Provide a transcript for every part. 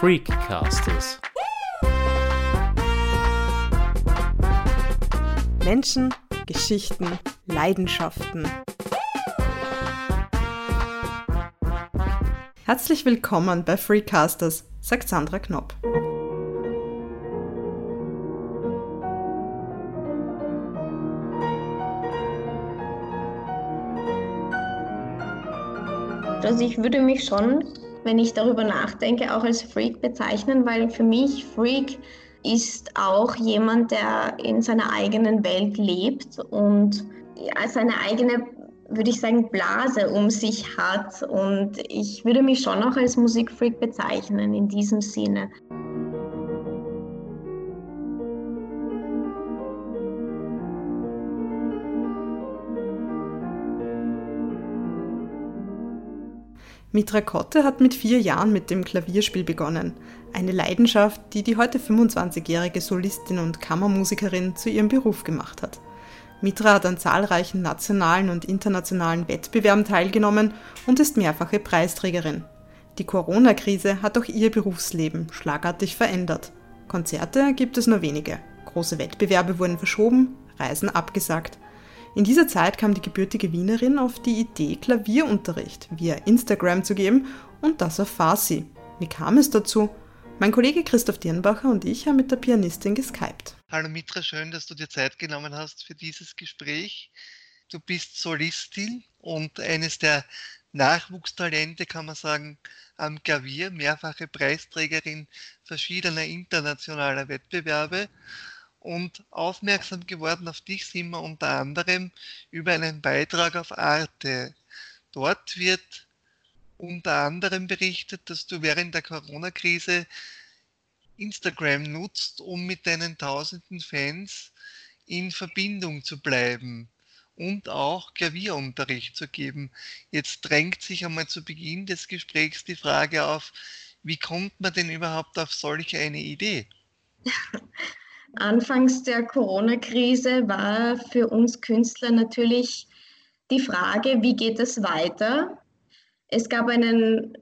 Freakcasters. Menschen, Geschichten, Leidenschaften. Herzlich willkommen bei Freakcasters, sagt Sandra Knopp. Also ich würde mich schon, wenn ich darüber nachdenke, auch als Freak bezeichnen, weil für mich Freak ist auch jemand, der in seiner eigenen Welt lebt und seine eigene, würde ich sagen, Blase um sich hat. Und ich würde mich schon auch als Musikfreak bezeichnen in diesem Sinne. Mitra Kotte hat mit vier Jahren mit dem Klavierspiel begonnen. Eine Leidenschaft, die die heute 25-jährige Solistin und Kammermusikerin zu ihrem Beruf gemacht hat. Mitra hat an zahlreichen nationalen und internationalen Wettbewerben teilgenommen und ist mehrfache Preisträgerin. Die Corona-Krise hat auch ihr Berufsleben schlagartig verändert. Konzerte gibt es nur wenige. Große Wettbewerbe wurden verschoben, Reisen abgesagt. In dieser Zeit kam die gebürtige Wienerin auf die Idee, Klavierunterricht via Instagram zu geben und das auf Farsi. Wie kam es dazu? Mein Kollege Christoph Dirnbacher und ich haben mit der Pianistin geskypt. Hallo Mitra, schön, dass du dir Zeit genommen hast für dieses Gespräch. Du bist Solistin und eines der Nachwuchstalente, kann man sagen, am Klavier, mehrfache Preisträgerin verschiedener internationaler Wettbewerbe und aufmerksam geworden auf dich sind wir unter anderem über einen Beitrag auf Arte. Dort wird unter anderem berichtet, dass du während der Corona-Krise Instagram nutzt, um mit deinen tausenden Fans in Verbindung zu bleiben und auch Klavierunterricht zu geben. Jetzt drängt sich einmal zu Beginn des Gesprächs die Frage auf, wie kommt man denn überhaupt auf solch eine Idee? Anfangs der Corona-Krise war für uns Künstler natürlich die Frage, wie geht es weiter? Es gab einen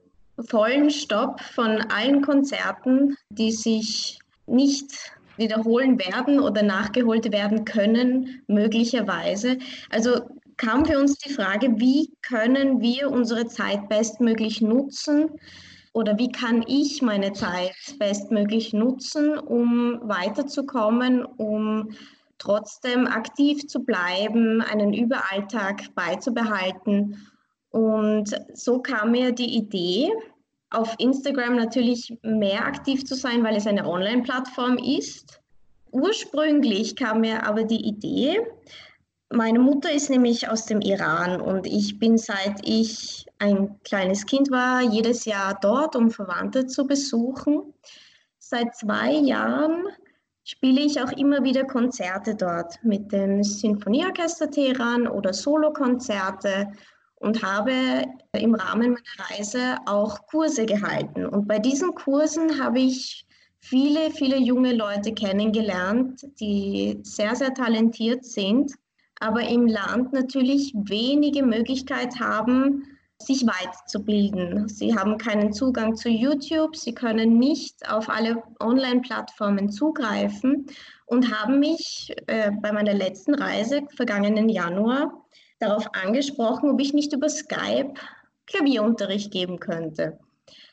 vollen Stopp von allen Konzerten, die sich nicht wiederholen werden oder nachgeholt werden können, möglicherweise. Also kam für uns die Frage, wie können wir unsere Zeit bestmöglich nutzen, oder wie kann ich meine Zeit bestmöglich nutzen, um weiterzukommen, um trotzdem aktiv zu bleiben, einen Überalltag beizubehalten. Und so kam mir die Idee, auf Instagram natürlich mehr aktiv zu sein, weil es eine Online-Plattform ist. Ursprünglich kam mir aber die Idee, meine Mutter ist nämlich aus dem Iran und ich bin seit ich ein kleines Kind war jedes Jahr dort, um Verwandte zu besuchen. Seit zwei Jahren spiele ich auch immer wieder Konzerte dort mit dem Sinfonieorchester Teheran oder Solokonzerte und habe im Rahmen meiner Reise auch Kurse gehalten. Und bei diesen Kursen habe ich viele, viele junge Leute kennengelernt, die sehr, sehr talentiert sind aber im Land natürlich wenige Möglichkeit haben, sich weiterzubilden. Sie haben keinen Zugang zu YouTube, sie können nicht auf alle Online-Plattformen zugreifen und haben mich äh, bei meiner letzten Reise vergangenen Januar darauf angesprochen, ob ich nicht über Skype Klavierunterricht geben könnte.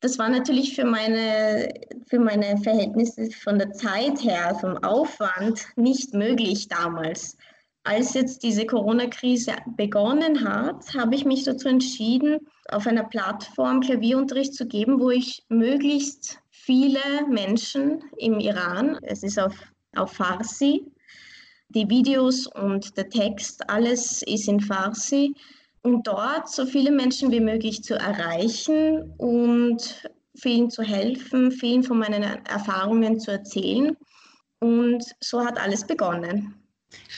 Das war natürlich für meine, für meine Verhältnisse von der Zeit her, vom Aufwand nicht möglich damals als jetzt diese Corona-Krise begonnen hat, habe ich mich dazu entschieden, auf einer Plattform Klavierunterricht zu geben, wo ich möglichst viele Menschen im Iran, es ist auf, auf Farsi, die Videos und der Text, alles ist in Farsi, und dort so viele Menschen wie möglich zu erreichen und vielen zu helfen, vielen von meinen Erfahrungen zu erzählen. Und so hat alles begonnen.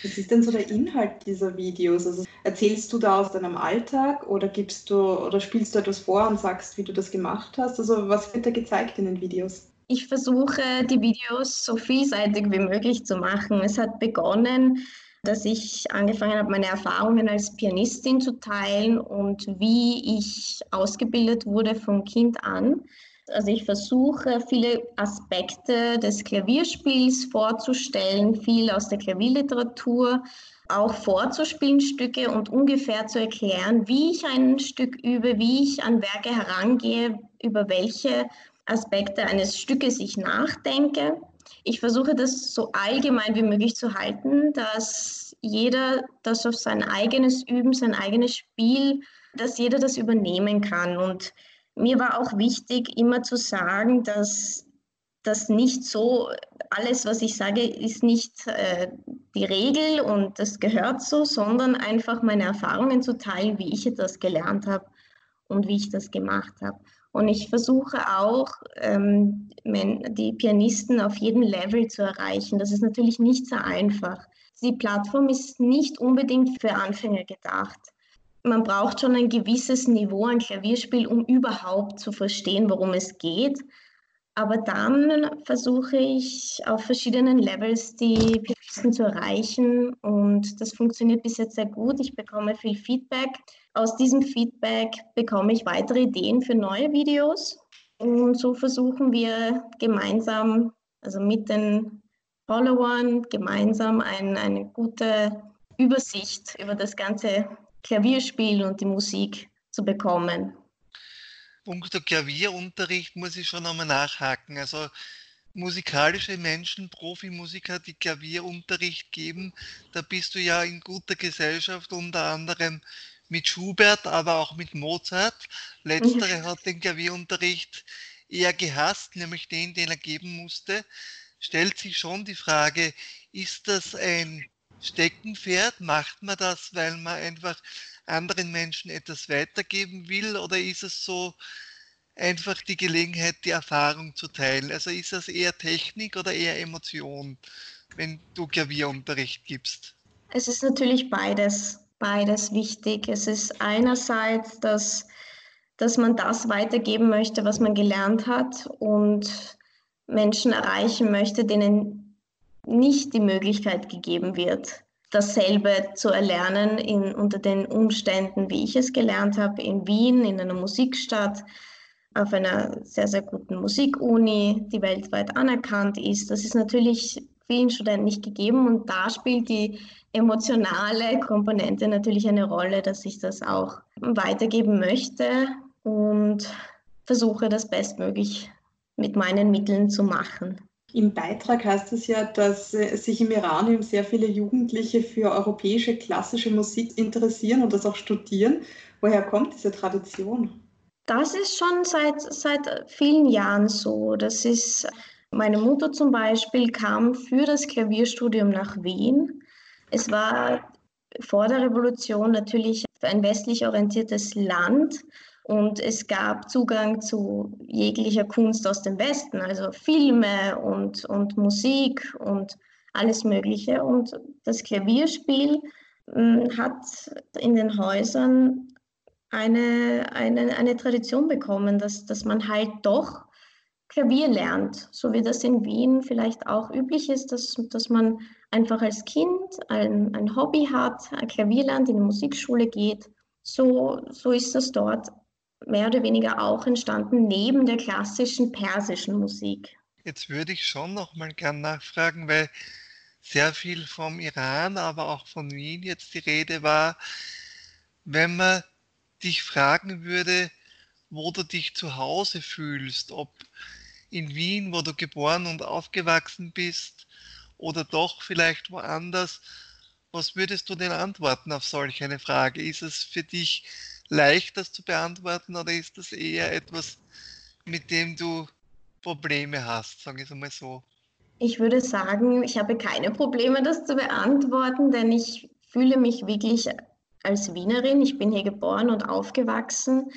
Was ist denn so der Inhalt dieser Videos? Also erzählst du da aus deinem Alltag oder gibst du oder spielst du etwas vor und sagst, wie du das gemacht hast? Also was wird da gezeigt in den Videos? Ich versuche die Videos so vielseitig wie möglich zu machen. Es hat begonnen, dass ich angefangen habe, meine Erfahrungen als Pianistin zu teilen und wie ich ausgebildet wurde von Kind an. Also ich versuche viele Aspekte des Klavierspiels vorzustellen, viel aus der Klavierliteratur auch vorzuspielen Stücke und ungefähr zu erklären, wie ich ein Stück übe, wie ich an Werke herangehe, über welche Aspekte eines Stückes ich nachdenke. Ich versuche das so allgemein wie möglich zu halten, dass jeder das auf sein eigenes Üben, sein eigenes Spiel, dass jeder das übernehmen kann. Und mir war auch wichtig, immer zu sagen, dass das nicht so, alles, was ich sage, ist nicht äh, die Regel und das gehört so, sondern einfach meine Erfahrungen zu teilen, wie ich etwas gelernt habe und wie ich das gemacht habe. Und ich versuche auch, ähm, die Pianisten auf jedem Level zu erreichen. Das ist natürlich nicht so einfach. Die Plattform ist nicht unbedingt für Anfänger gedacht. Man braucht schon ein gewisses Niveau an Klavierspiel, um überhaupt zu verstehen, worum es geht. Aber dann versuche ich auf verschiedenen Levels die Pianisten zu erreichen und das funktioniert bis jetzt sehr gut. Ich bekomme viel Feedback. Aus diesem Feedback bekomme ich weitere Ideen für neue Videos und so versuchen wir gemeinsam, also mit den Followern, gemeinsam ein, eine gute Übersicht über das ganze Klavierspiel und die Musik zu bekommen. Punkto Klavierunterricht muss ich schon einmal nachhaken. Also musikalische Menschen, Profimusiker, die Klavierunterricht geben, da bist du ja in guter Gesellschaft, unter anderem mit Schubert, aber auch mit Mozart. Letztere hat den Klavierunterricht eher gehasst, nämlich den, den er geben musste. Stellt sich schon die Frage, ist das ein Steckenpferd? Macht man das, weil man einfach anderen Menschen etwas weitergeben will oder ist es so einfach die Gelegenheit, die Erfahrung zu teilen? Also ist das eher Technik oder eher Emotion, wenn du Klavierunterricht gibst? Es ist natürlich beides, beides wichtig. Es ist einerseits, dass, dass man das weitergeben möchte, was man gelernt hat und Menschen erreichen möchte, denen nicht die Möglichkeit gegeben wird, dasselbe zu erlernen in, unter den Umständen, wie ich es gelernt habe, in Wien, in einer Musikstadt, auf einer sehr, sehr guten Musikuni, die weltweit anerkannt ist. Das ist natürlich vielen Studenten nicht gegeben und da spielt die emotionale Komponente natürlich eine Rolle, dass ich das auch weitergeben möchte und versuche das bestmöglich mit meinen Mitteln zu machen. Im Beitrag heißt es ja, dass äh, sich im Iran eben sehr viele Jugendliche für europäische klassische Musik interessieren und das auch studieren. Woher kommt diese Tradition? Das ist schon seit, seit vielen Jahren so. Das ist, meine Mutter zum Beispiel kam für das Klavierstudium nach Wien. Es war vor der Revolution natürlich ein westlich orientiertes Land und es gab Zugang zu jeglicher Kunst aus dem Westen, also Filme und, und Musik und alles Mögliche. Und das Klavierspiel äh, hat in den Häusern eine, eine, eine Tradition bekommen, dass, dass man halt doch Klavier lernt, so wie das in Wien vielleicht auch üblich ist, dass, dass man einfach als Kind ein, ein Hobby hat, ein Klavier lernt, in die Musikschule geht. So, so ist das dort mehr oder weniger auch entstanden neben der klassischen persischen Musik. Jetzt würde ich schon noch mal gern nachfragen, weil sehr viel vom Iran, aber auch von Wien jetzt die Rede war. Wenn man dich fragen würde, wo du dich zu Hause fühlst, ob in Wien, wo du geboren und aufgewachsen bist, oder doch vielleicht woanders, was würdest du denn antworten auf solch eine Frage? Ist es für dich leicht, das zu beantworten oder ist das eher etwas, mit dem du Probleme hast, sage ich es einmal so? Ich würde sagen, ich habe keine Probleme, das zu beantworten, denn ich fühle mich wirklich als Wienerin. Ich bin hier geboren und aufgewachsen.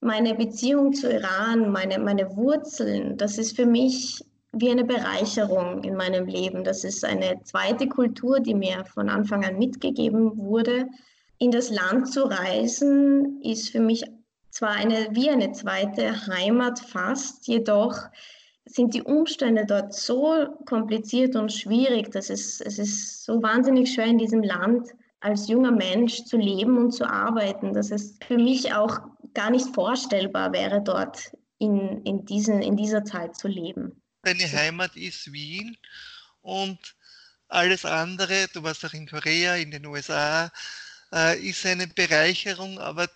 Meine Beziehung zu Iran, meine, meine Wurzeln, das ist für mich wie eine Bereicherung in meinem Leben. Das ist eine zweite Kultur, die mir von Anfang an mitgegeben wurde in das Land zu reisen, ist für mich zwar eine, wie eine zweite Heimat fast, jedoch sind die Umstände dort so kompliziert und schwierig, dass es, es ist so wahnsinnig schwer in diesem Land als junger Mensch zu leben und zu arbeiten, dass es für mich auch gar nicht vorstellbar wäre, dort in, in, diesen, in dieser Zeit zu leben. Deine Heimat ist Wien und alles andere, du warst auch in Korea, in den USA, äh, ist eine Bereicherung, aber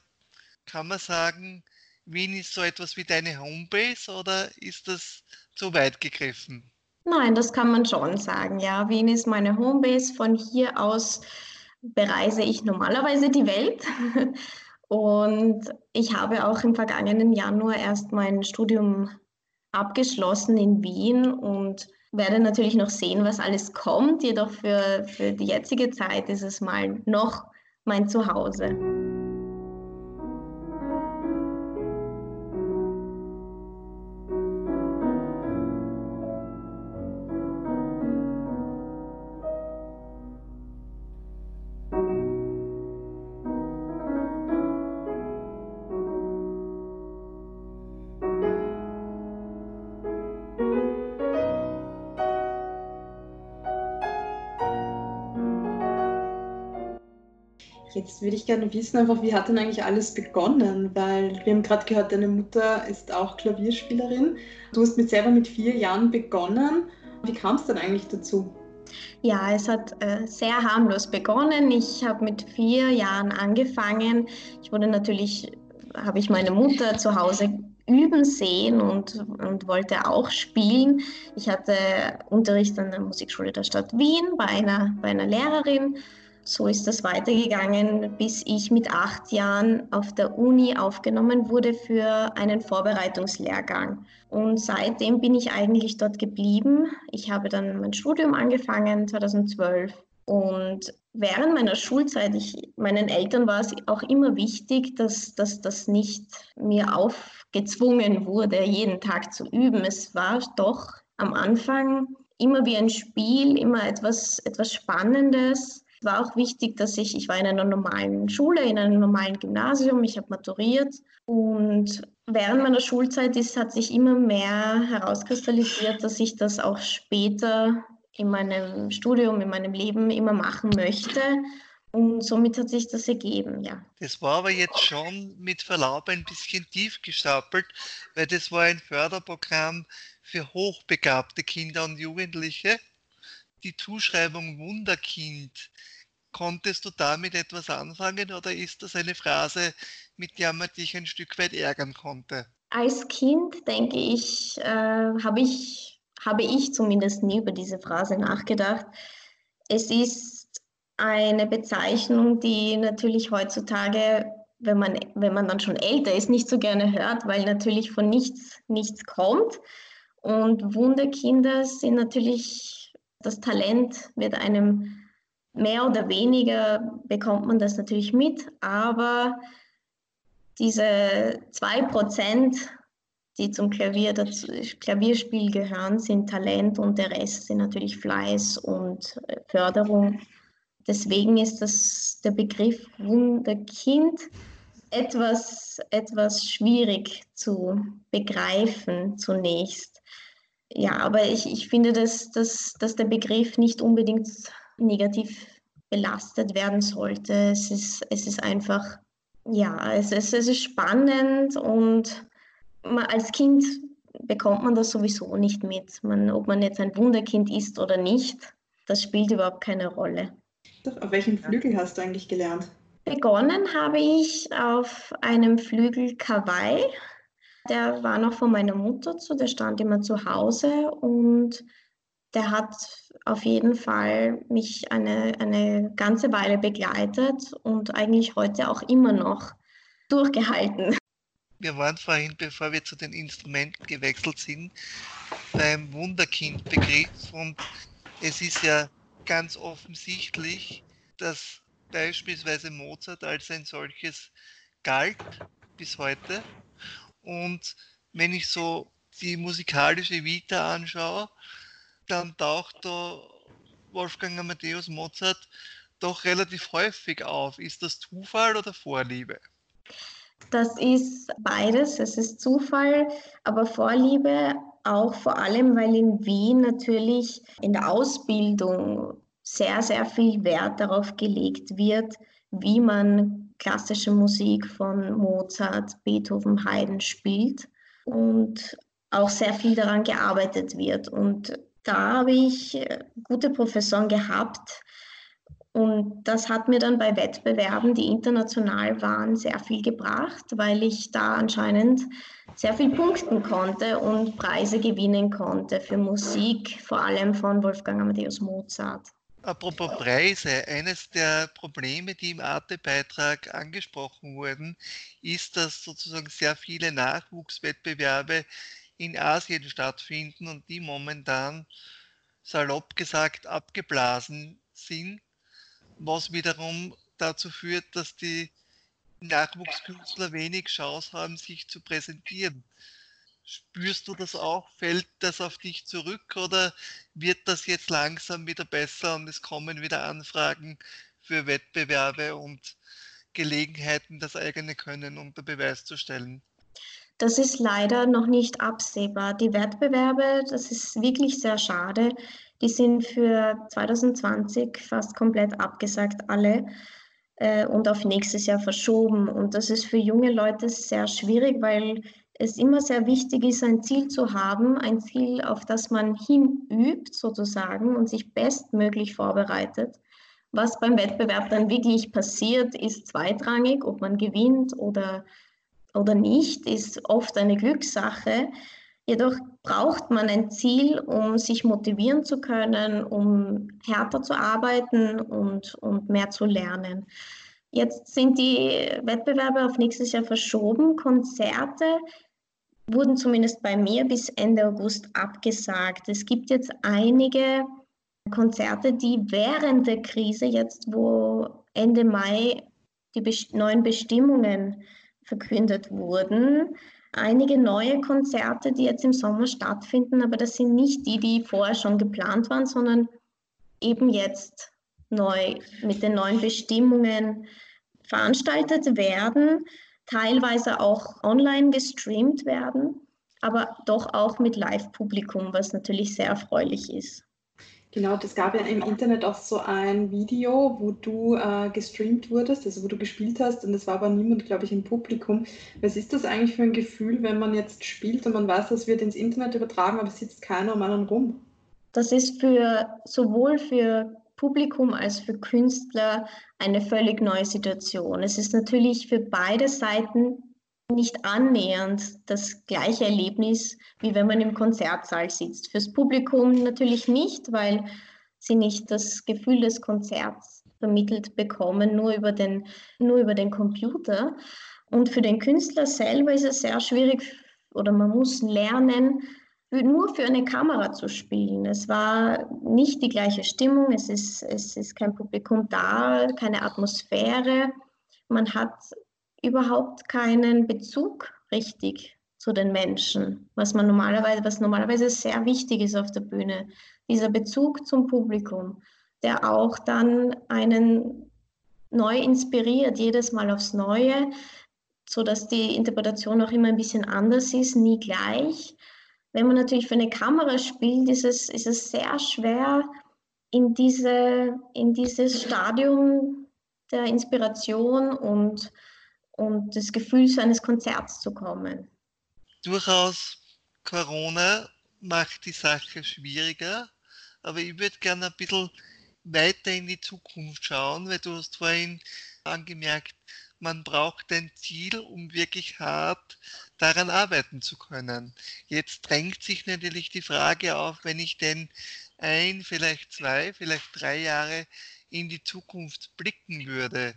kann man sagen, Wien ist so etwas wie deine Homebase oder ist das zu weit gegriffen? Nein, das kann man schon sagen. Ja, Wien ist meine Homebase. Von hier aus bereise ich normalerweise die Welt. Und ich habe auch im vergangenen Januar erst mein Studium abgeschlossen in Wien und werde natürlich noch sehen, was alles kommt. Jedoch für, für die jetzige Zeit ist es mal noch mein Zuhause. Jetzt würde ich gerne wissen, einfach, wie hat denn eigentlich alles begonnen? Weil wir haben gerade gehört, deine Mutter ist auch Klavierspielerin. Du hast mit selber mit vier Jahren begonnen. Wie kam es denn eigentlich dazu? Ja, es hat äh, sehr harmlos begonnen. Ich habe mit vier Jahren angefangen. Ich wurde natürlich, habe ich meine Mutter zu Hause üben sehen und, und wollte auch spielen. Ich hatte Unterricht an der Musikschule der Stadt Wien bei einer, bei einer Lehrerin so ist das weitergegangen, bis ich mit acht Jahren auf der Uni aufgenommen wurde für einen Vorbereitungslehrgang. Und seitdem bin ich eigentlich dort geblieben. Ich habe dann mein Studium angefangen 2012 und während meiner Schulzeit, ich, meinen Eltern war es auch immer wichtig, dass, das nicht mir aufgezwungen wurde, jeden Tag zu üben. Es war doch am Anfang immer wie ein Spiel, immer etwas, etwas Spannendes war auch wichtig, dass ich, ich war in einer normalen Schule, in einem normalen Gymnasium, ich habe maturiert und während meiner Schulzeit ist, hat sich immer mehr herauskristallisiert, dass ich das auch später in meinem Studium, in meinem Leben immer machen möchte. Und somit hat sich das ergeben, ja. Das war aber jetzt schon mit Verlaub ein bisschen tief gestapelt, weil das war ein Förderprogramm für hochbegabte Kinder und Jugendliche. Die Zuschreibung Wunderkind Konntest du damit etwas anfangen oder ist das eine Phrase, mit der man dich ein Stück weit ärgern konnte? Als Kind, denke ich, äh, habe ich, habe ich zumindest nie über diese Phrase nachgedacht. Es ist eine Bezeichnung, die natürlich heutzutage, wenn man, wenn man dann schon älter ist, nicht so gerne hört, weil natürlich von nichts nichts kommt. Und Wunderkinder sind natürlich, das Talent wird einem mehr oder weniger bekommt man das natürlich mit, aber diese zwei Prozent, die zum Klavier, das Klavierspiel gehören, sind Talent und der Rest sind natürlich Fleiß und äh, Förderung. Deswegen ist das der Begriff Wunderkind etwas, etwas schwierig zu begreifen zunächst. Ja, aber ich, ich finde, dass, dass, dass der Begriff nicht unbedingt negativ belastet werden sollte. Es ist, es ist einfach, ja, es ist, es ist spannend und man, als Kind bekommt man das sowieso nicht mit. Man, ob man jetzt ein Wunderkind ist oder nicht, das spielt überhaupt keine Rolle. Auf welchem Flügel hast du eigentlich gelernt? Begonnen habe ich auf einem Flügel Kawaii. Der war noch von meiner Mutter zu, der stand immer zu Hause und der hat auf jeden Fall mich eine, eine ganze Weile begleitet und eigentlich heute auch immer noch durchgehalten. Wir waren vorhin, bevor wir zu den Instrumenten gewechselt sind, beim Wunderkind-Begriff und es ist ja ganz offensichtlich, dass beispielsweise Mozart als ein solches galt bis heute. Und wenn ich so die musikalische Vita anschaue, dann taucht da Wolfgang Amadeus Mozart doch relativ häufig auf. Ist das Zufall oder Vorliebe? Das ist beides. Es ist Zufall, aber Vorliebe auch vor allem, weil in Wien natürlich in der Ausbildung sehr, sehr viel Wert darauf gelegt wird, wie man klassische Musik von Mozart, Beethoven, Haydn spielt. und auch sehr viel daran gearbeitet wird. Und da habe ich äh, gute Professoren gehabt. Und das hat mir dann bei Wettbewerben, die international waren, sehr viel gebracht, weil ich da anscheinend sehr viel punkten konnte und Preise gewinnen konnte für Musik, vor allem von Wolfgang Amadeus Mozart. Apropos Preise, eines der Probleme, die im Arte-Beitrag angesprochen wurden, ist, dass sozusagen sehr viele Nachwuchswettbewerbe in Asien stattfinden und die momentan salopp gesagt abgeblasen sind, was wiederum dazu führt, dass die Nachwuchskünstler wenig Chance haben, sich zu präsentieren. Spürst du das auch? Fällt das auf dich zurück oder wird das jetzt langsam wieder besser und es kommen wieder Anfragen für Wettbewerbe und Gelegenheiten, das eigene Können unter Beweis zu stellen? Das ist leider noch nicht absehbar. Die Wettbewerbe, das ist wirklich sehr schade. Die sind für 2020 fast komplett abgesagt, alle, äh, und auf nächstes Jahr verschoben. Und das ist für junge Leute sehr schwierig, weil es immer sehr wichtig ist, ein Ziel zu haben, ein Ziel, auf das man hinübt sozusagen und sich bestmöglich vorbereitet. Was beim Wettbewerb dann wirklich passiert, ist zweitrangig, ob man gewinnt oder oder nicht, ist oft eine Glückssache. Jedoch braucht man ein Ziel, um sich motivieren zu können, um härter zu arbeiten und, und mehr zu lernen. Jetzt sind die Wettbewerbe auf nächstes Jahr verschoben. Konzerte wurden zumindest bei mir bis Ende August abgesagt. Es gibt jetzt einige Konzerte, die während der Krise jetzt, wo Ende Mai die neuen Bestimmungen verkündet wurden. Einige neue Konzerte, die jetzt im Sommer stattfinden, aber das sind nicht die, die vorher schon geplant waren, sondern eben jetzt neu mit den neuen Bestimmungen veranstaltet werden, teilweise auch online gestreamt werden, aber doch auch mit Live-Publikum, was natürlich sehr erfreulich ist. Genau, das gab ja im Internet auch so ein Video, wo du äh, gestreamt wurdest, also wo du gespielt hast und es war aber niemand, glaube ich, im Publikum. Was ist das eigentlich für ein Gefühl, wenn man jetzt spielt und man weiß, das wird ins Internet übertragen, aber es sitzt keiner um einen rum? Das ist für sowohl für Publikum als für Künstler eine völlig neue Situation. Es ist natürlich für beide Seiten nicht annähernd das gleiche Erlebnis, wie wenn man im Konzertsaal sitzt. Fürs Publikum natürlich nicht, weil sie nicht das Gefühl des Konzerts vermittelt bekommen, nur über den, nur über den Computer. Und für den Künstler selber ist es sehr schwierig oder man muss lernen, nur für eine Kamera zu spielen. Es war nicht die gleiche Stimmung, es ist, es ist kein Publikum da, keine Atmosphäre. Man hat überhaupt keinen Bezug richtig zu den Menschen, was man normalerweise, was normalerweise sehr wichtig ist auf der Bühne. Dieser Bezug zum Publikum, der auch dann einen neu inspiriert, jedes Mal aufs Neue, so dass die Interpretation auch immer ein bisschen anders ist, nie gleich. Wenn man natürlich für eine Kamera spielt, ist es, ist es sehr schwer, in, diese, in dieses Stadium der Inspiration und und das Gefühl eines Konzerts zu kommen. Durchaus Corona macht die Sache schwieriger, aber ich würde gerne ein bisschen weiter in die Zukunft schauen, weil du hast vorhin angemerkt, man braucht ein Ziel, um wirklich hart daran arbeiten zu können. Jetzt drängt sich natürlich die Frage auf, wenn ich denn ein, vielleicht zwei, vielleicht drei Jahre in die Zukunft blicken würde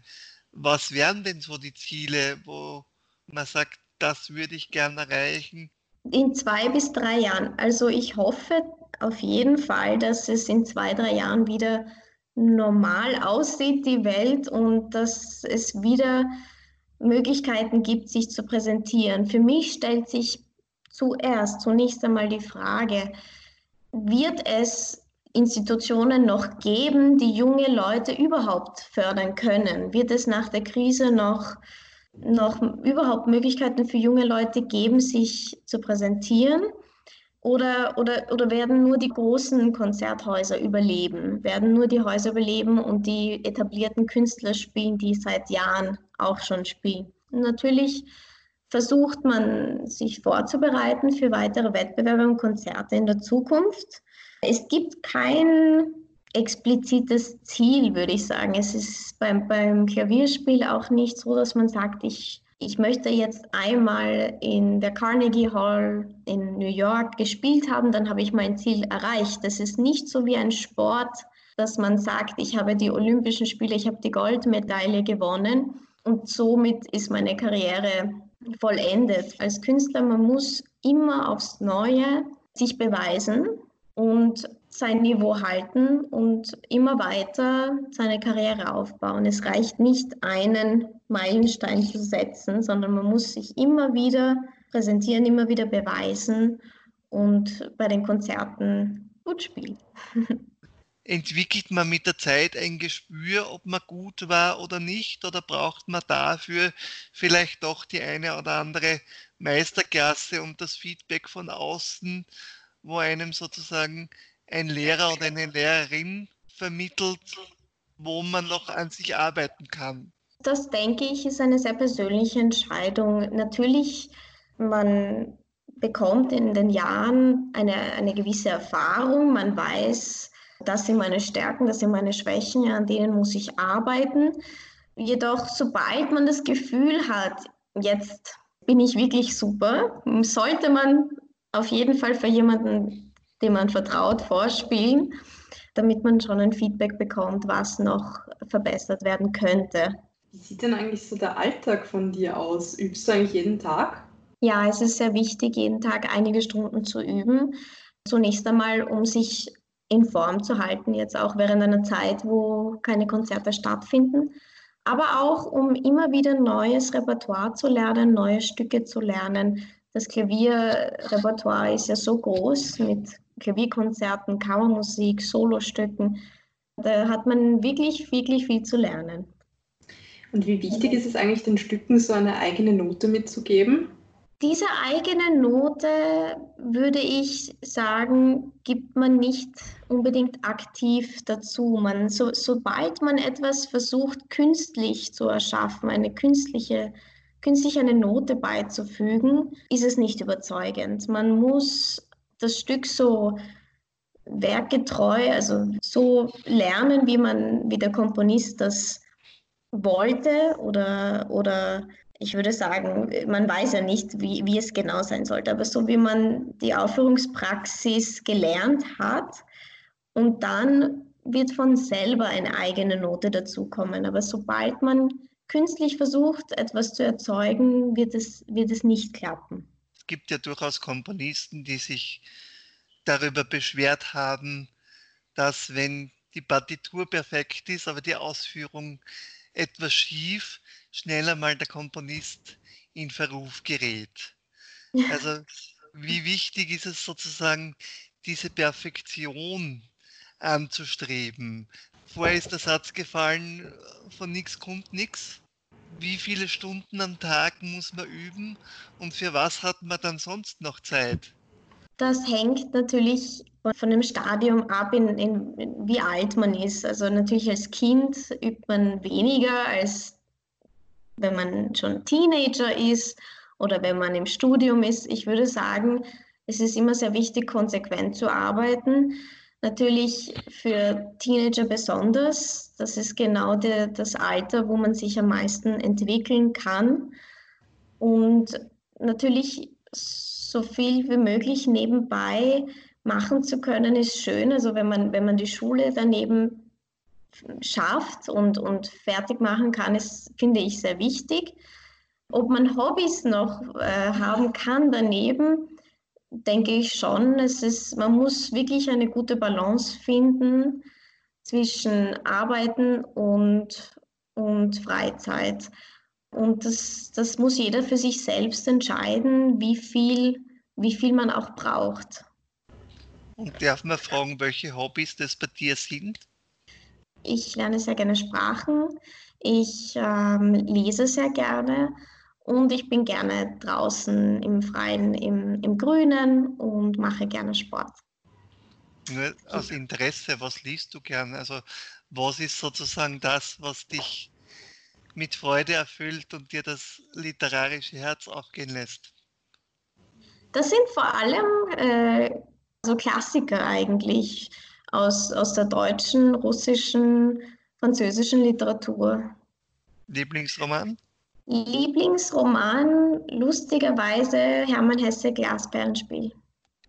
was wären denn so die Ziele, wo man sagt, das würde ich gerne erreichen? In zwei bis drei Jahren. Also ich hoffe auf jeden Fall, dass es in zwei, drei Jahren wieder normal aussieht, die Welt, und dass es wieder Möglichkeiten gibt, sich zu präsentieren. Für mich stellt sich zuerst, zunächst einmal die Frage, wird es Institutionen noch geben, die junge Leute überhaupt fördern können? Wird es nach der Krise noch, noch überhaupt Möglichkeiten für junge Leute geben, sich zu präsentieren? Oder, oder, oder werden nur die großen Konzerthäuser überleben? Werden nur die Häuser überleben und die etablierten Künstler spielen, die seit Jahren auch schon spielen? Natürlich versucht man sich vorzubereiten für weitere Wettbewerbe und Konzerte in der Zukunft. Es gibt kein explizites Ziel, würde ich sagen. Es ist beim, beim Klavierspiel auch nicht so, dass man sagt, ich, ich möchte jetzt einmal in der Carnegie Hall in New York gespielt haben, dann habe ich mein Ziel erreicht. Das ist nicht so wie ein Sport, dass man sagt, ich habe die Olympischen Spiele, ich habe die Goldmedaille gewonnen und somit ist meine Karriere vollendet. Als Künstler, man muss immer aufs Neue sich beweisen und sein Niveau halten und immer weiter seine Karriere aufbauen. Es reicht nicht, einen Meilenstein zu setzen, sondern man muss sich immer wieder präsentieren, immer wieder beweisen und bei den Konzerten gut spielen. Entwickelt man mit der Zeit ein Gespür, ob man gut war oder nicht, oder braucht man dafür vielleicht doch die eine oder andere Meisterklasse und das Feedback von außen, wo einem sozusagen ein Lehrer oder eine Lehrerin vermittelt, wo man noch an sich arbeiten kann? Das denke ich, ist eine sehr persönliche Entscheidung. Natürlich, man bekommt in den Jahren eine, eine gewisse Erfahrung, man weiß, das sind meine Stärken, das sind meine Schwächen, an denen muss ich arbeiten. Jedoch, sobald man das Gefühl hat, jetzt bin ich wirklich super, sollte man auf jeden Fall für jemanden, dem man vertraut, vorspielen, damit man schon ein Feedback bekommt, was noch verbessert werden könnte. Wie sieht denn eigentlich so der Alltag von dir aus? Übst du eigentlich jeden Tag? Ja, es ist sehr wichtig, jeden Tag einige Stunden zu üben. Zunächst einmal, um sich in Form zu halten, jetzt auch während einer Zeit, wo keine Konzerte stattfinden, aber auch um immer wieder neues Repertoire zu lernen, neue Stücke zu lernen. Das Klavierrepertoire ist ja so groß mit Klavierkonzerten, Kammermusik, Solostücken. Da hat man wirklich, wirklich viel zu lernen. Und wie wichtig ist es eigentlich, den Stücken so eine eigene Note mitzugeben? Diese eigene Note, würde ich sagen, gibt man nicht unbedingt aktiv dazu. Man, so, sobald man etwas versucht, künstlich zu erschaffen, eine künstliche, künstlich eine Note beizufügen, ist es nicht überzeugend. Man muss das Stück so werkgetreu, also so lernen, wie man, wie der Komponist das wollte oder, oder ich würde sagen, man weiß ja nicht, wie, wie es genau sein sollte, aber so wie man die Aufführungspraxis gelernt hat und dann wird von selber eine eigene Note dazukommen. Aber sobald man künstlich versucht, etwas zu erzeugen, wird es, wird es nicht klappen. Es gibt ja durchaus Komponisten, die sich darüber beschwert haben, dass wenn die Partitur perfekt ist, aber die Ausführung etwas schief, schneller mal der Komponist in Verruf gerät. Also wie wichtig ist es sozusagen, diese Perfektion anzustreben. Vorher ist der Satz gefallen, von nichts kommt nichts. Wie viele Stunden am Tag muss man üben und für was hat man dann sonst noch Zeit? Das hängt natürlich von dem Stadium ab, in, in, wie alt man ist. Also natürlich als Kind übt man weniger, als wenn man schon Teenager ist oder wenn man im Studium ist. Ich würde sagen, es ist immer sehr wichtig, konsequent zu arbeiten. Natürlich für Teenager besonders. Das ist genau der, das Alter, wo man sich am meisten entwickeln kann. Und natürlich so viel wie möglich nebenbei machen zu können, ist schön. Also wenn man, wenn man die Schule daneben schafft und, und fertig machen kann, ist, finde ich, sehr wichtig. Ob man Hobbys noch äh, haben kann daneben, denke ich schon. Es ist, man muss wirklich eine gute Balance finden zwischen Arbeiten und, und Freizeit. Und das, das muss jeder für sich selbst entscheiden, wie viel, wie viel man auch braucht. Und darf man fragen, welche Hobbys das bei dir sind? Ich lerne sehr gerne Sprachen, ich ähm, lese sehr gerne und ich bin gerne draußen im Freien, im, im Grünen und mache gerne Sport. Nur aus Interesse, was liest du gerne? Also was ist sozusagen das, was dich mit Freude erfüllt und dir das literarische Herz aufgehen lässt? Das sind vor allem äh, so Klassiker eigentlich aus, aus der deutschen, russischen, französischen Literatur. Lieblingsroman? Lieblingsroman, lustigerweise Hermann Hesse Glasperlenspiel.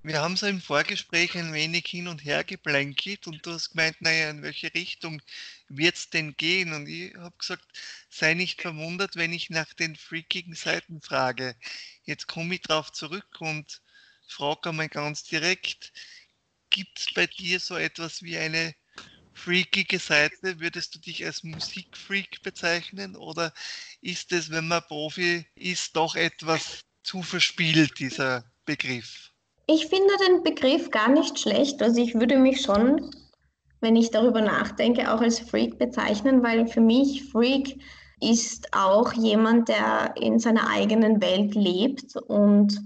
Wir haben so im Vorgespräch ein wenig hin und her geplänkelt und du hast gemeint, naja, in welche Richtung wird es denn gehen? Und ich habe gesagt, sei nicht verwundert, wenn ich nach den freakigen Seiten frage. Jetzt komme ich darauf zurück und frage einmal ganz direkt, gibt es bei dir so etwas wie eine freakige Seite? Würdest du dich als Musikfreak bezeichnen oder ist es, wenn man Profi ist, doch etwas zu verspielt, dieser Begriff? Ich finde den Begriff gar nicht schlecht. Also ich würde mich schon, wenn ich darüber nachdenke, auch als Freak bezeichnen, weil für mich Freak ist auch jemand, der in seiner eigenen Welt lebt und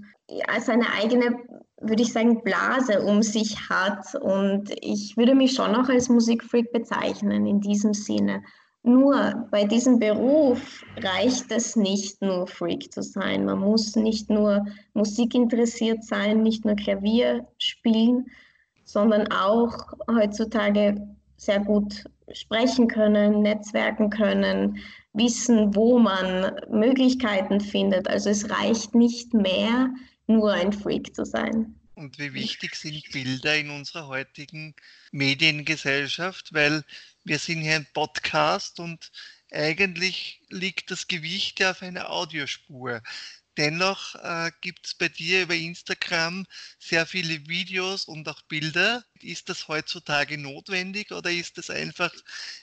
seine eigene, würde ich sagen, Blase um sich hat. Und ich würde mich schon auch als Musikfreak bezeichnen in diesem Sinne. Nur bei diesem Beruf reicht es nicht nur Freak zu sein. Man muss nicht nur Musik interessiert sein, nicht nur Klavier spielen, sondern auch heutzutage sehr gut sprechen können, netzwerken können, wissen, wo man Möglichkeiten findet. Also es reicht nicht mehr, nur ein Freak zu sein. Und wie wichtig sind Bilder in unserer heutigen Mediengesellschaft, weil wir sind hier ein Podcast und eigentlich liegt das Gewicht ja auf einer Audiospur. Dennoch äh, gibt es bei dir über Instagram sehr viele Videos und auch Bilder. Ist das heutzutage notwendig oder ist das einfach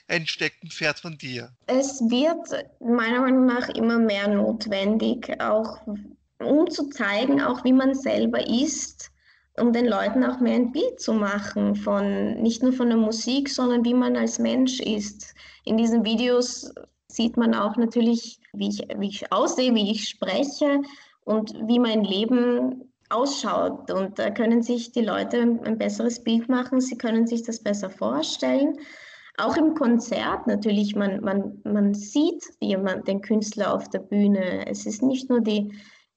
ein Steckenpferd von dir? Es wird meiner Meinung nach immer mehr notwendig, auch um zu zeigen, auch wie man selber ist, um den Leuten auch mehr ein Bild zu machen von nicht nur von der Musik, sondern wie man als Mensch ist. In diesen Videos sieht man auch natürlich, wie ich, wie ich aussehe, wie ich spreche und wie mein Leben ausschaut. Und da können sich die Leute ein besseres Bild machen, sie können sich das besser vorstellen. Auch im Konzert natürlich, man, man, man sieht jemand, den Künstler auf der Bühne. Es ist nicht nur die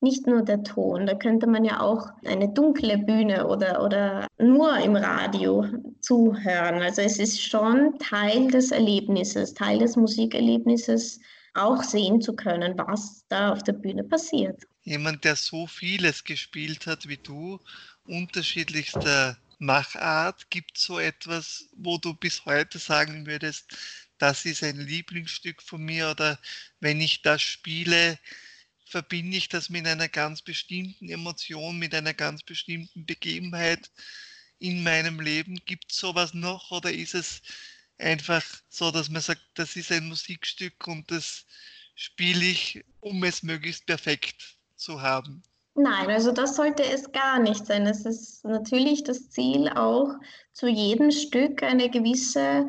nicht nur der Ton. Da könnte man ja auch eine dunkle Bühne oder, oder nur im Radio zuhören. Also es ist schon Teil des Erlebnisses, Teil des Musikerlebnisses, auch sehen zu können, was da auf der Bühne passiert. Jemand, der so vieles gespielt hat wie du, unterschiedlichster Machart, gibt so etwas, wo du bis heute sagen würdest, das ist ein Lieblingsstück von mir oder wenn ich das spiele, verbinde ich das mit einer ganz bestimmten Emotion, mit einer ganz bestimmten Begebenheit in meinem Leben? Gibt es sowas noch oder ist es einfach so, dass man sagt, das ist ein Musikstück und das spiele ich, um es möglichst perfekt zu haben? Nein, also das sollte es gar nicht sein. Es ist natürlich das Ziel auch zu jedem Stück eine gewisse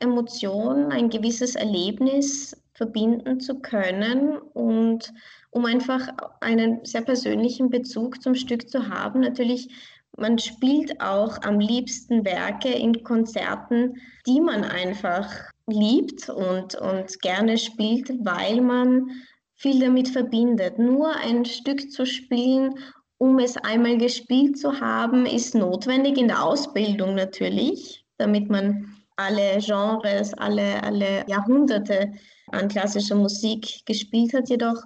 Emotion, ein gewisses Erlebnis verbinden zu können und um einfach einen sehr persönlichen Bezug zum Stück zu haben. Natürlich, man spielt auch am liebsten Werke in Konzerten, die man einfach liebt und, und gerne spielt, weil man viel damit verbindet. Nur ein Stück zu spielen, um es einmal gespielt zu haben, ist notwendig in der Ausbildung natürlich, damit man alle Genres, alle, alle Jahrhunderte an klassischer Musik gespielt hat. Jedoch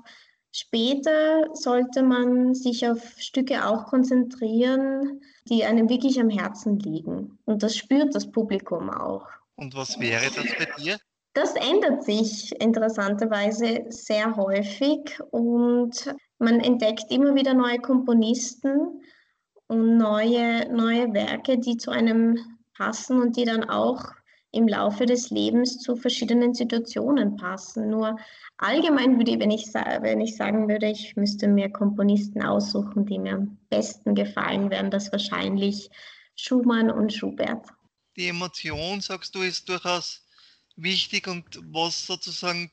Später sollte man sich auf Stücke auch konzentrieren, die einem wirklich am Herzen liegen. Und das spürt das Publikum auch. Und was wäre das bei dir? Das ändert sich interessanterweise sehr häufig und man entdeckt immer wieder neue Komponisten und neue, neue Werke, die zu einem passen und die dann auch im Laufe des Lebens zu verschiedenen Situationen passen. Nur allgemein würde ich, wenn ich, wenn ich sagen würde, ich müsste mir Komponisten aussuchen, die mir am besten gefallen, wären das wahrscheinlich Schumann und Schubert. Die Emotion, sagst du, ist durchaus wichtig und was sozusagen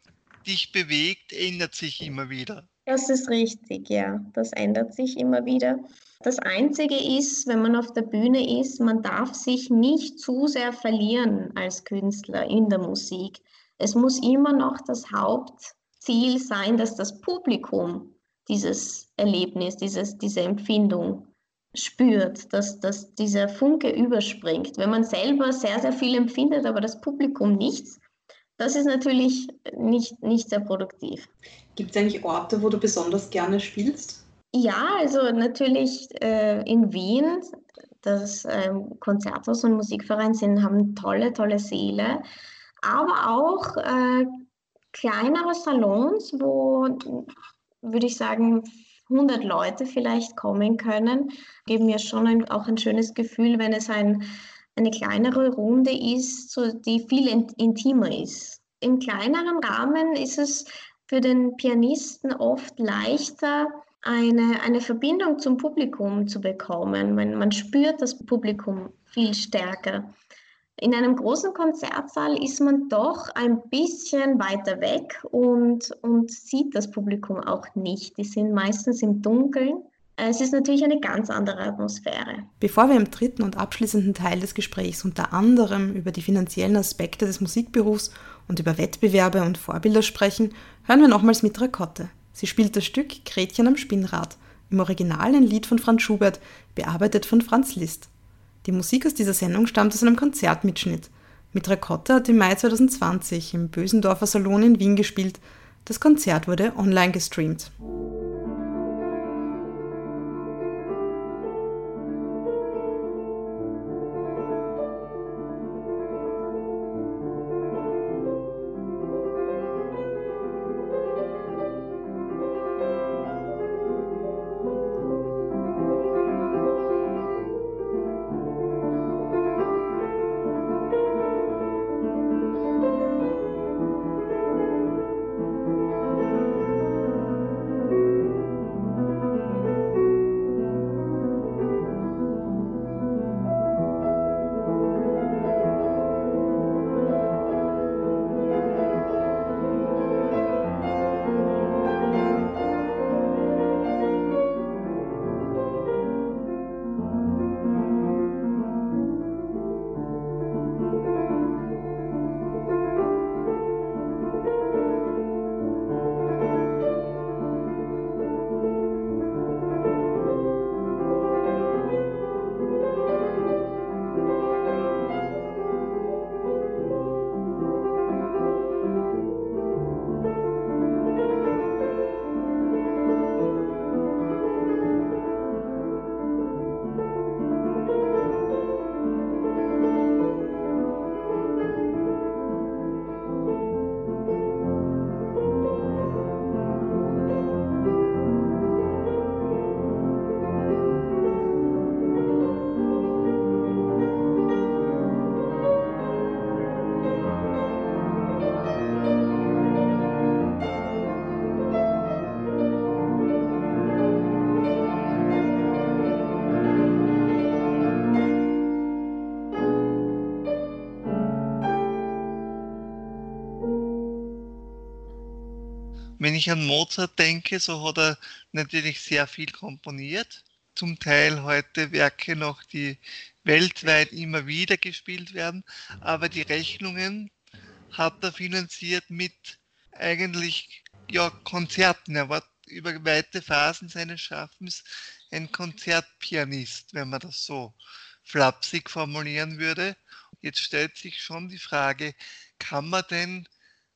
dich bewegt, ändert sich immer wieder. Das ist richtig, ja. Das ändert sich immer wieder. Das Einzige ist, wenn man auf der Bühne ist, man darf sich nicht zu sehr verlieren als Künstler in der Musik. Es muss immer noch das Hauptziel sein, dass das Publikum dieses Erlebnis, dieses, diese Empfindung spürt, dass, dass dieser Funke überspringt. Wenn man selber sehr, sehr viel empfindet, aber das Publikum nichts, das ist natürlich nicht, nicht sehr produktiv. Gibt es eigentlich Orte, wo du besonders gerne spielst? Ja, also natürlich äh, in Wien, das äh, Konzerthaus und Musikverein sind, haben tolle, tolle Seele, aber auch äh, kleinere Salons, wo, würde ich sagen, 100 Leute vielleicht kommen können, geben mir schon ein, auch ein schönes Gefühl, wenn es ein, eine kleinere Runde ist, so, die viel intimer ist. Im kleineren Rahmen ist es für den Pianisten oft leichter, eine, eine Verbindung zum Publikum zu bekommen. Man, man spürt das Publikum viel stärker. In einem großen Konzertsaal ist man doch ein bisschen weiter weg und, und sieht das Publikum auch nicht. Die sind meistens im Dunkeln. Es ist natürlich eine ganz andere Atmosphäre. Bevor wir im dritten und abschließenden Teil des Gesprächs unter anderem über die finanziellen Aspekte des Musikberufs und über Wettbewerbe und Vorbilder sprechen, hören wir nochmals mit Rakotte. Sie spielt das Stück Gretchen am Spinnrad, im Original ein Lied von Franz Schubert, bearbeitet von Franz Liszt. Die Musik aus dieser Sendung stammt aus einem Konzertmitschnitt. Mit Rakotte hat im Mai 2020 im Bösendorfer Salon in Wien gespielt. Das Konzert wurde online gestreamt. Wenn ich an Mozart denke, so hat er natürlich sehr viel komponiert. Zum Teil heute Werke noch, die weltweit immer wieder gespielt werden. Aber die Rechnungen hat er finanziert mit eigentlich ja, Konzerten. Er war über weite Phasen seines Schaffens ein Konzertpianist, wenn man das so flapsig formulieren würde. Jetzt stellt sich schon die Frage, kann man denn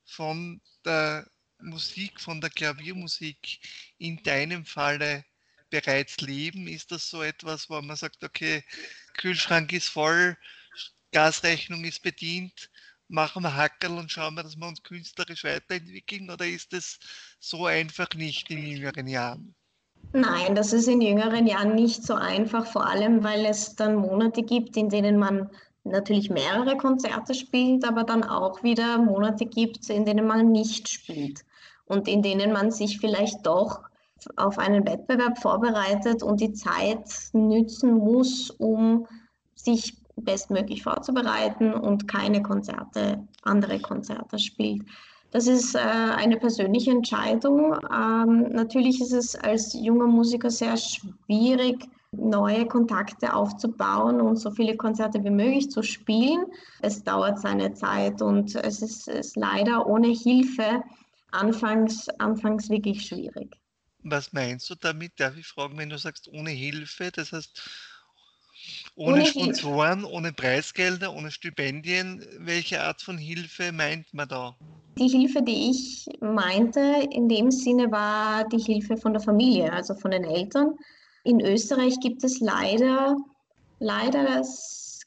von der Musik, von der Klaviermusik in deinem Falle bereits leben? Ist das so etwas, wo man sagt, okay, Kühlschrank ist voll, Gasrechnung ist bedient, machen wir Hackerl und schauen wir, dass wir uns künstlerisch weiterentwickeln? Oder ist es so einfach nicht in jüngeren Jahren? Nein, das ist in jüngeren Jahren nicht so einfach, vor allem weil es dann Monate gibt, in denen man natürlich mehrere Konzerte spielt, aber dann auch wieder Monate gibt, in denen man nicht spielt und in denen man sich vielleicht doch auf einen Wettbewerb vorbereitet und die Zeit nützen muss, um sich bestmöglich vorzubereiten und keine Konzerte, andere Konzerte spielt. Das ist äh, eine persönliche Entscheidung. Ähm, natürlich ist es als junger Musiker sehr schwierig, neue Kontakte aufzubauen und so viele Konzerte wie möglich zu spielen. Es dauert seine Zeit und es ist, ist leider ohne Hilfe anfangs, anfangs wirklich schwierig. Was meinst du damit? Darf ich fragen, wenn du sagst ohne Hilfe? Das heißt, ohne, ohne Sponsoren, Hilfe. ohne Preisgelder, ohne Stipendien. Welche Art von Hilfe meint man da? Die Hilfe, die ich meinte, in dem Sinne war die Hilfe von der Familie, also von den Eltern. In Österreich gibt es leider, leider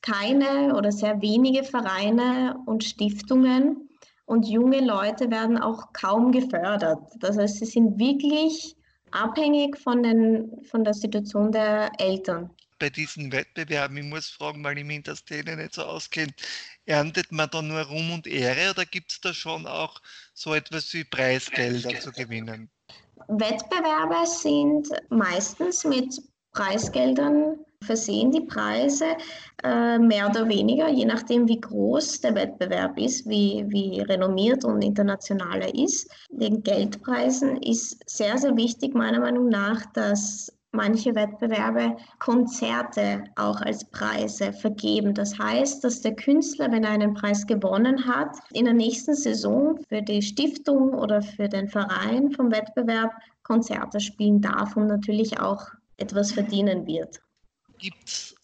keine oder sehr wenige Vereine und Stiftungen und junge Leute werden auch kaum gefördert. Das heißt, sie sind wirklich abhängig von, den, von der Situation der Eltern. Bei diesen Wettbewerben, ich muss fragen, weil ich mich in der Szene nicht so auskenne, erntet man da nur Ruhm und Ehre oder gibt es da schon auch so etwas wie Preisgelder zu gewinnen? Wettbewerbe sind meistens mit Preisgeldern versehen, die Preise, äh, mehr oder weniger, je nachdem, wie groß der Wettbewerb ist, wie, wie renommiert und international er ist. Den Geldpreisen ist sehr, sehr wichtig, meiner Meinung nach, dass manche Wettbewerbe Konzerte auch als Preise vergeben. Das heißt, dass der Künstler, wenn er einen Preis gewonnen hat, in der nächsten Saison für die Stiftung oder für den Verein vom Wettbewerb Konzerte spielen darf und natürlich auch etwas verdienen wird. Gibt es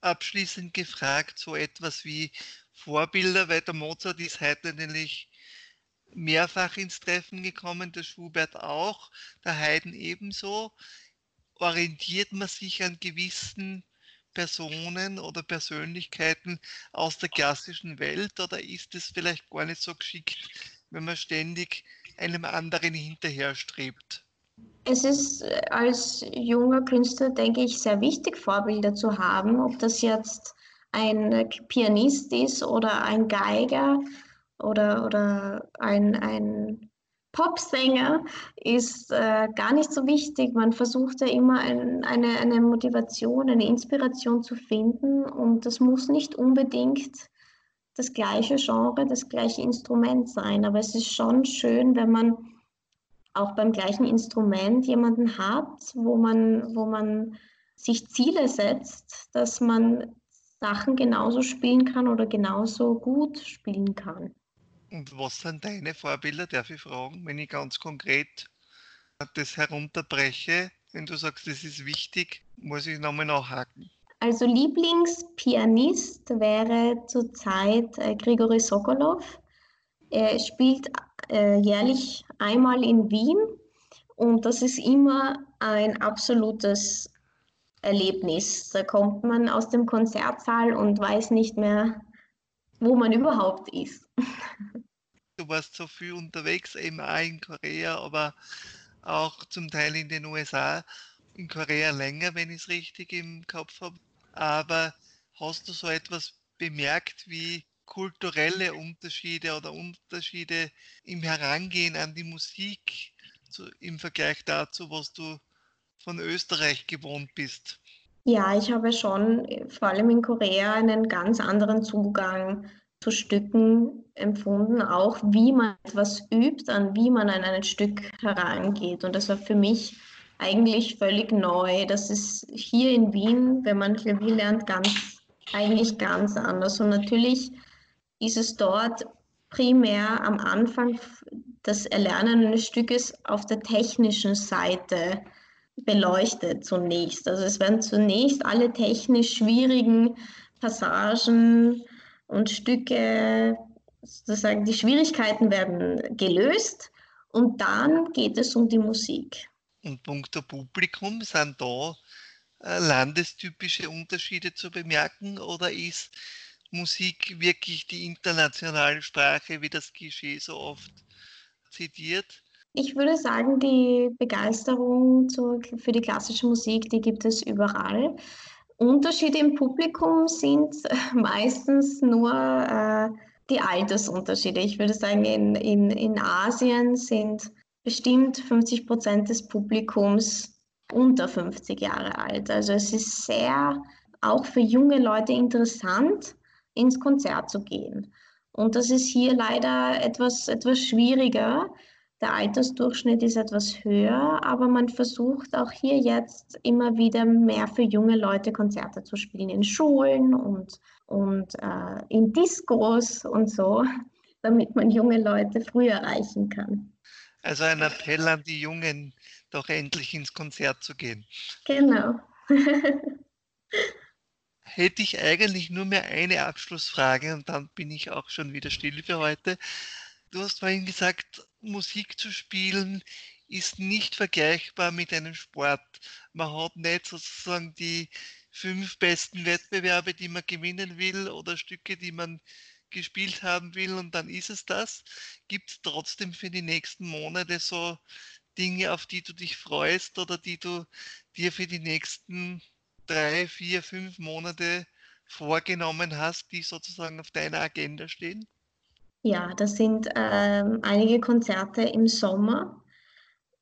abschließend gefragt so etwas wie Vorbilder, weil der Mozart ist heute nämlich mehrfach ins Treffen gekommen, der Schubert auch, der Haydn ebenso orientiert man sich an gewissen Personen oder Persönlichkeiten aus der klassischen Welt oder ist es vielleicht gar nicht so geschickt, wenn man ständig einem anderen hinterherstrebt? Es ist äh, als junger Künstler, denke ich, sehr wichtig, Vorbilder zu haben, ob das jetzt ein Pianist ist oder ein Geiger oder, oder ein, ein Popsänger ist äh, gar nicht so wichtig. Man versucht ja immer ein, eine, eine Motivation, eine Inspiration zu finden und das muss nicht unbedingt das gleiche Genre, das gleiche Instrument sein. Aber es ist schon schön, wenn man auch beim gleichen Instrument jemanden hat, wo man, wo man sich Ziele setzt, dass man Sachen genauso spielen kann oder genauso gut spielen kann. Und was sind deine Vorbilder, darf ich fragen, wenn ich ganz konkret das herunterbreche? Wenn du sagst, das ist wichtig, muss ich nochmal nachhaken. Also Lieblingspianist wäre zurzeit äh, Grigori Sokolov. Er spielt äh, jährlich einmal in Wien und das ist immer ein absolutes Erlebnis. Da kommt man aus dem Konzertsaal und weiß nicht mehr, wo man überhaupt ist. Du warst so viel unterwegs, eben auch in Korea, aber auch zum Teil in den USA. In Korea länger, wenn ich es richtig im Kopf habe. Aber hast du so etwas bemerkt wie kulturelle Unterschiede oder Unterschiede im Herangehen an die Musik zu, im Vergleich dazu, was du von Österreich gewohnt bist? Ja, ich habe schon vor allem in Korea einen ganz anderen Zugang zu Stücken empfunden, auch wie man etwas übt, an wie man an ein Stück herangeht. Und das war für mich eigentlich völlig neu. Das ist hier in Wien, wenn man Klavier lernt, ganz, eigentlich ganz anders. Und natürlich ist es dort primär am Anfang das Erlernen eines Stückes auf der technischen Seite beleuchtet zunächst. Also es werden zunächst alle technisch schwierigen Passagen und Stücke, sozusagen die Schwierigkeiten werden gelöst und dann geht es um die Musik. Und punkto Publikum, sind da äh, landestypische Unterschiede zu bemerken oder ist Musik wirklich die internationale Sprache, wie das Klischee so oft zitiert? Ich würde sagen, die Begeisterung für die klassische Musik, die gibt es überall. Unterschiede im Publikum sind meistens nur äh, die Altersunterschiede. Ich würde sagen, in, in, in Asien sind bestimmt 50 Prozent des Publikums unter 50 Jahre alt. Also es ist sehr auch für junge Leute interessant, ins Konzert zu gehen. Und das ist hier leider etwas, etwas schwieriger. Der Altersdurchschnitt ist etwas höher, aber man versucht auch hier jetzt immer wieder mehr für junge Leute Konzerte zu spielen in Schulen und, und äh, in Discos und so, damit man junge Leute früh erreichen kann. Also ein Appell an die Jungen, doch endlich ins Konzert zu gehen. Genau. Hätte ich eigentlich nur mehr eine Abschlussfrage und dann bin ich auch schon wieder still für heute. Du hast vorhin gesagt, Musik zu spielen ist nicht vergleichbar mit einem Sport. Man hat nicht sozusagen die fünf besten Wettbewerbe, die man gewinnen will oder Stücke, die man gespielt haben will und dann ist es das. Gibt es trotzdem für die nächsten Monate so Dinge, auf die du dich freust oder die du dir für die nächsten drei, vier, fünf Monate vorgenommen hast, die sozusagen auf deiner Agenda stehen? Ja, das sind ähm, einige Konzerte im Sommer.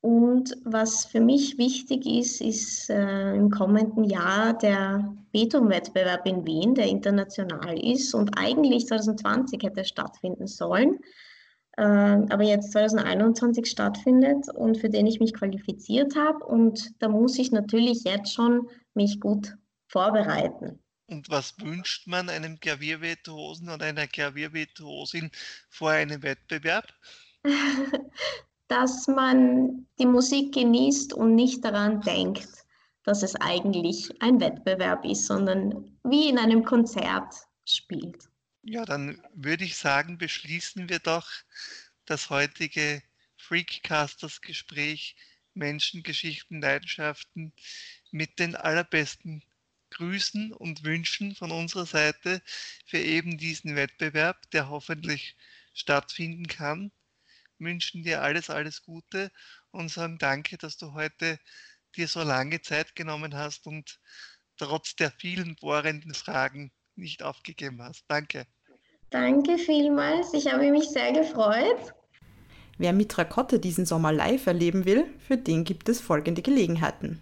Und was für mich wichtig ist, ist äh, im kommenden Jahr der Beton-Wettbewerb in Wien, der international ist und eigentlich 2020 hätte stattfinden sollen, äh, aber jetzt 2021 stattfindet und für den ich mich qualifiziert habe. Und da muss ich natürlich jetzt schon mich gut vorbereiten. Und was wünscht man einem Klaviervirtuosen oder einer Klaviervirtuosin vor einem Wettbewerb? dass man die Musik genießt und nicht daran denkt, dass es eigentlich ein Wettbewerb ist, sondern wie in einem Konzert spielt. Ja, dann würde ich sagen, beschließen wir doch das heutige Freakcasters-Gespräch Menschen, Geschichten, Leidenschaften mit den allerbesten Grüßen und Wünschen von unserer Seite für eben diesen Wettbewerb, der hoffentlich stattfinden kann. Wünschen dir alles, alles Gute und sagen danke, dass du heute dir so lange Zeit genommen hast und trotz der vielen bohrenden Fragen nicht aufgegeben hast. Danke. Danke vielmals. Ich habe mich sehr gefreut. Wer Mitra Kotte diesen Sommer live erleben will, für den gibt es folgende Gelegenheiten.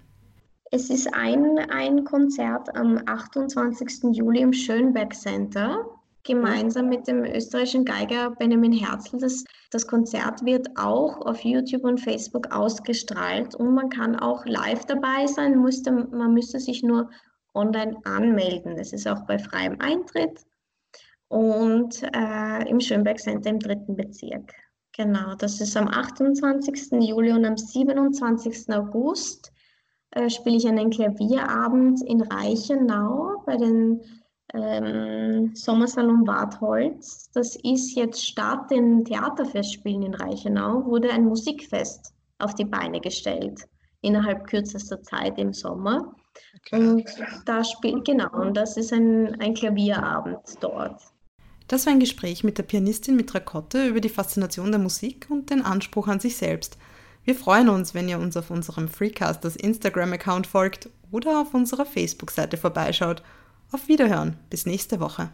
Es ist ein, ein Konzert am 28. Juli im Schönberg Center, gemeinsam mit dem österreichischen Geiger Benjamin Herzl. Das, das Konzert wird auch auf YouTube und Facebook ausgestrahlt und man kann auch live dabei sein, musste, man müsste sich nur online anmelden. Es ist auch bei freiem Eintritt und äh, im Schönberg Center im dritten Bezirk. Genau, das ist am 28. Juli und am 27. August äh, spiele ich einen Klavierabend in Reichenau bei den ähm, Sommersalon Bad Holz. Das ist jetzt statt den Theaterfestspielen in Reichenau, wurde ein Musikfest auf die Beine gestellt, innerhalb kürzester Zeit im Sommer. Okay. Und da spielt, genau, und das ist ein, ein Klavierabend dort. Das war ein Gespräch mit der Pianistin Mitra Kotte über die Faszination der Musik und den Anspruch an sich selbst – wir freuen uns, wenn ihr uns auf unserem Freecasters Instagram-Account folgt oder auf unserer Facebook-Seite vorbeischaut. Auf Wiederhören, bis nächste Woche.